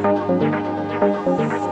Thank you.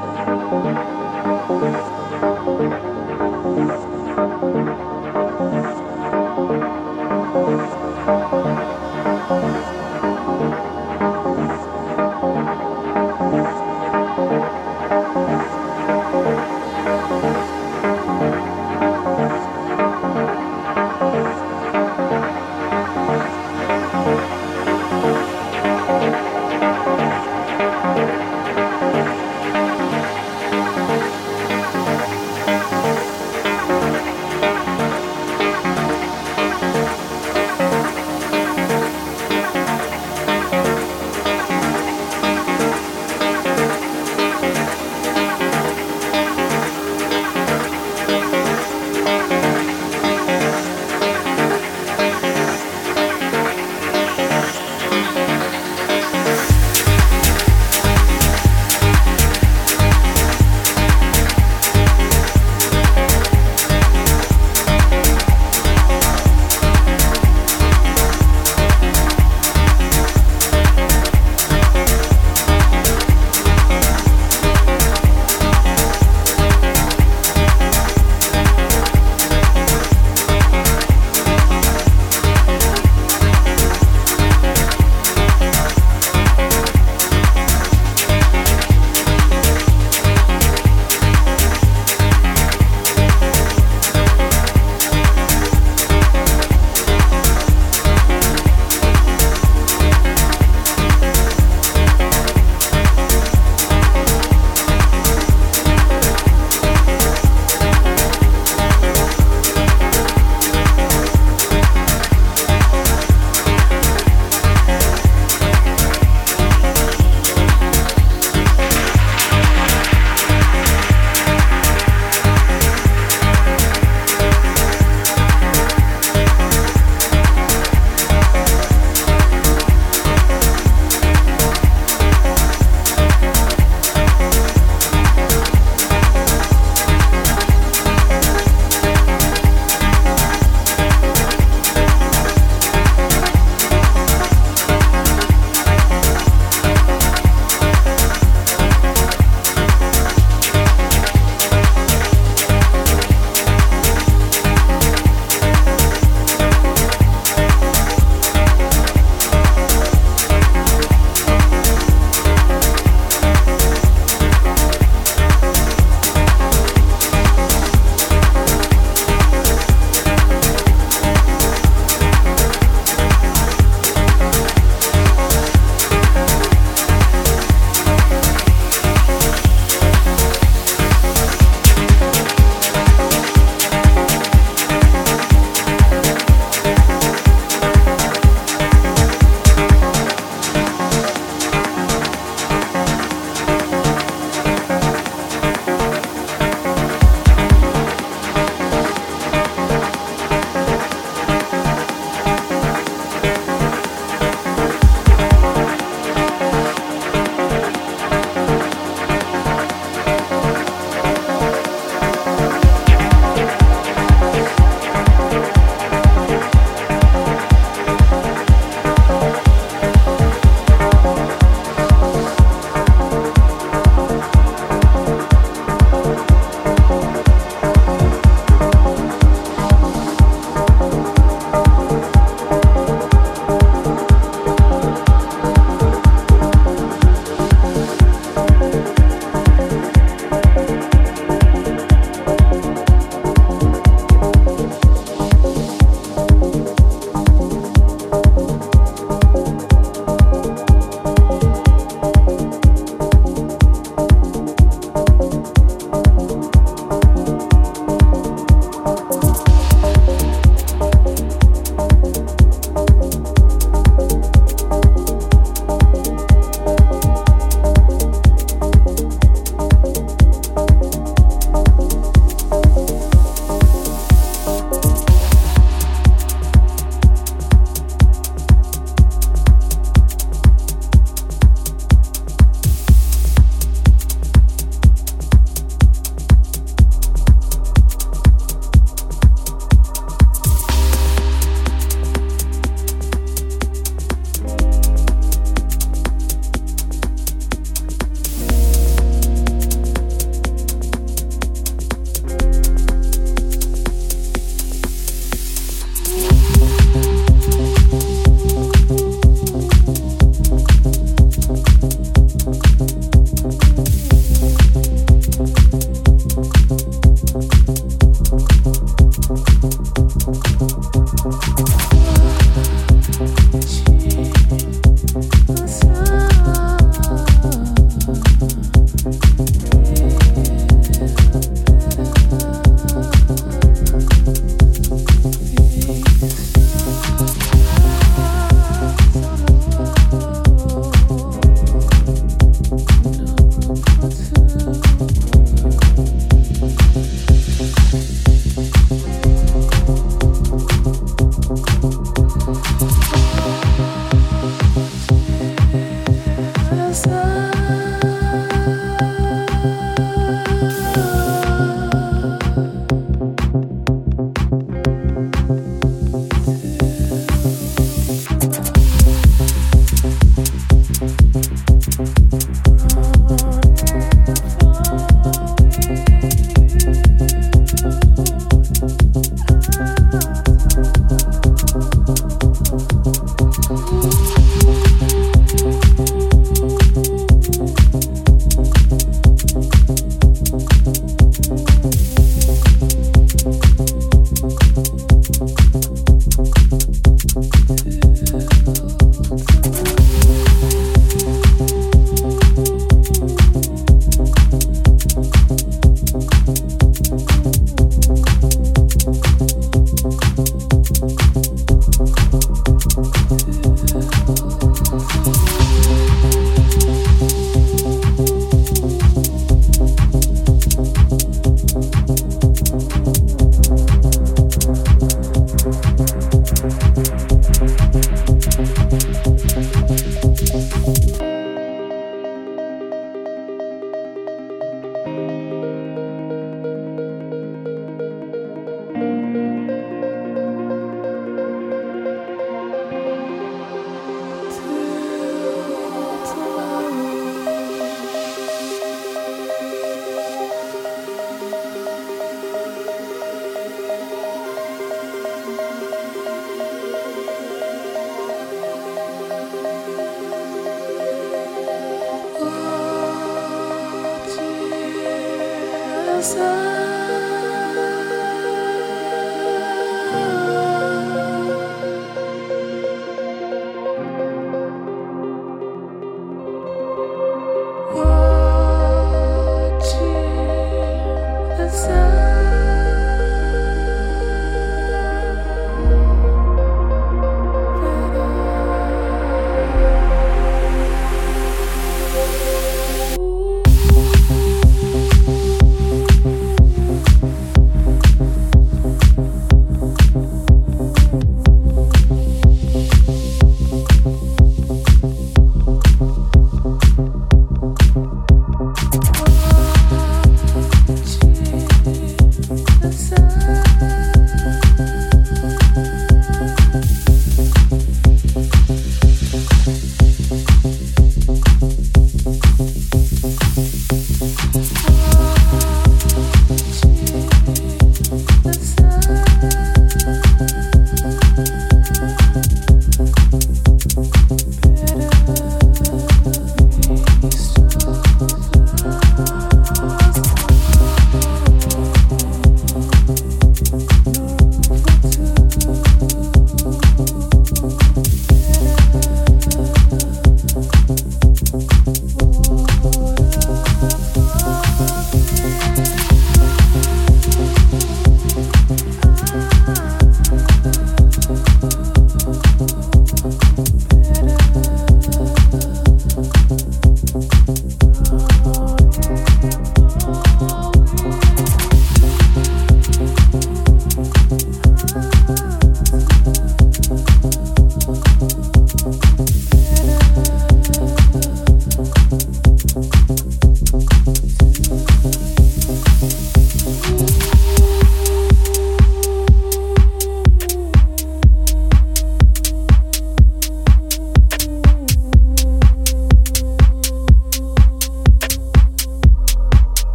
myself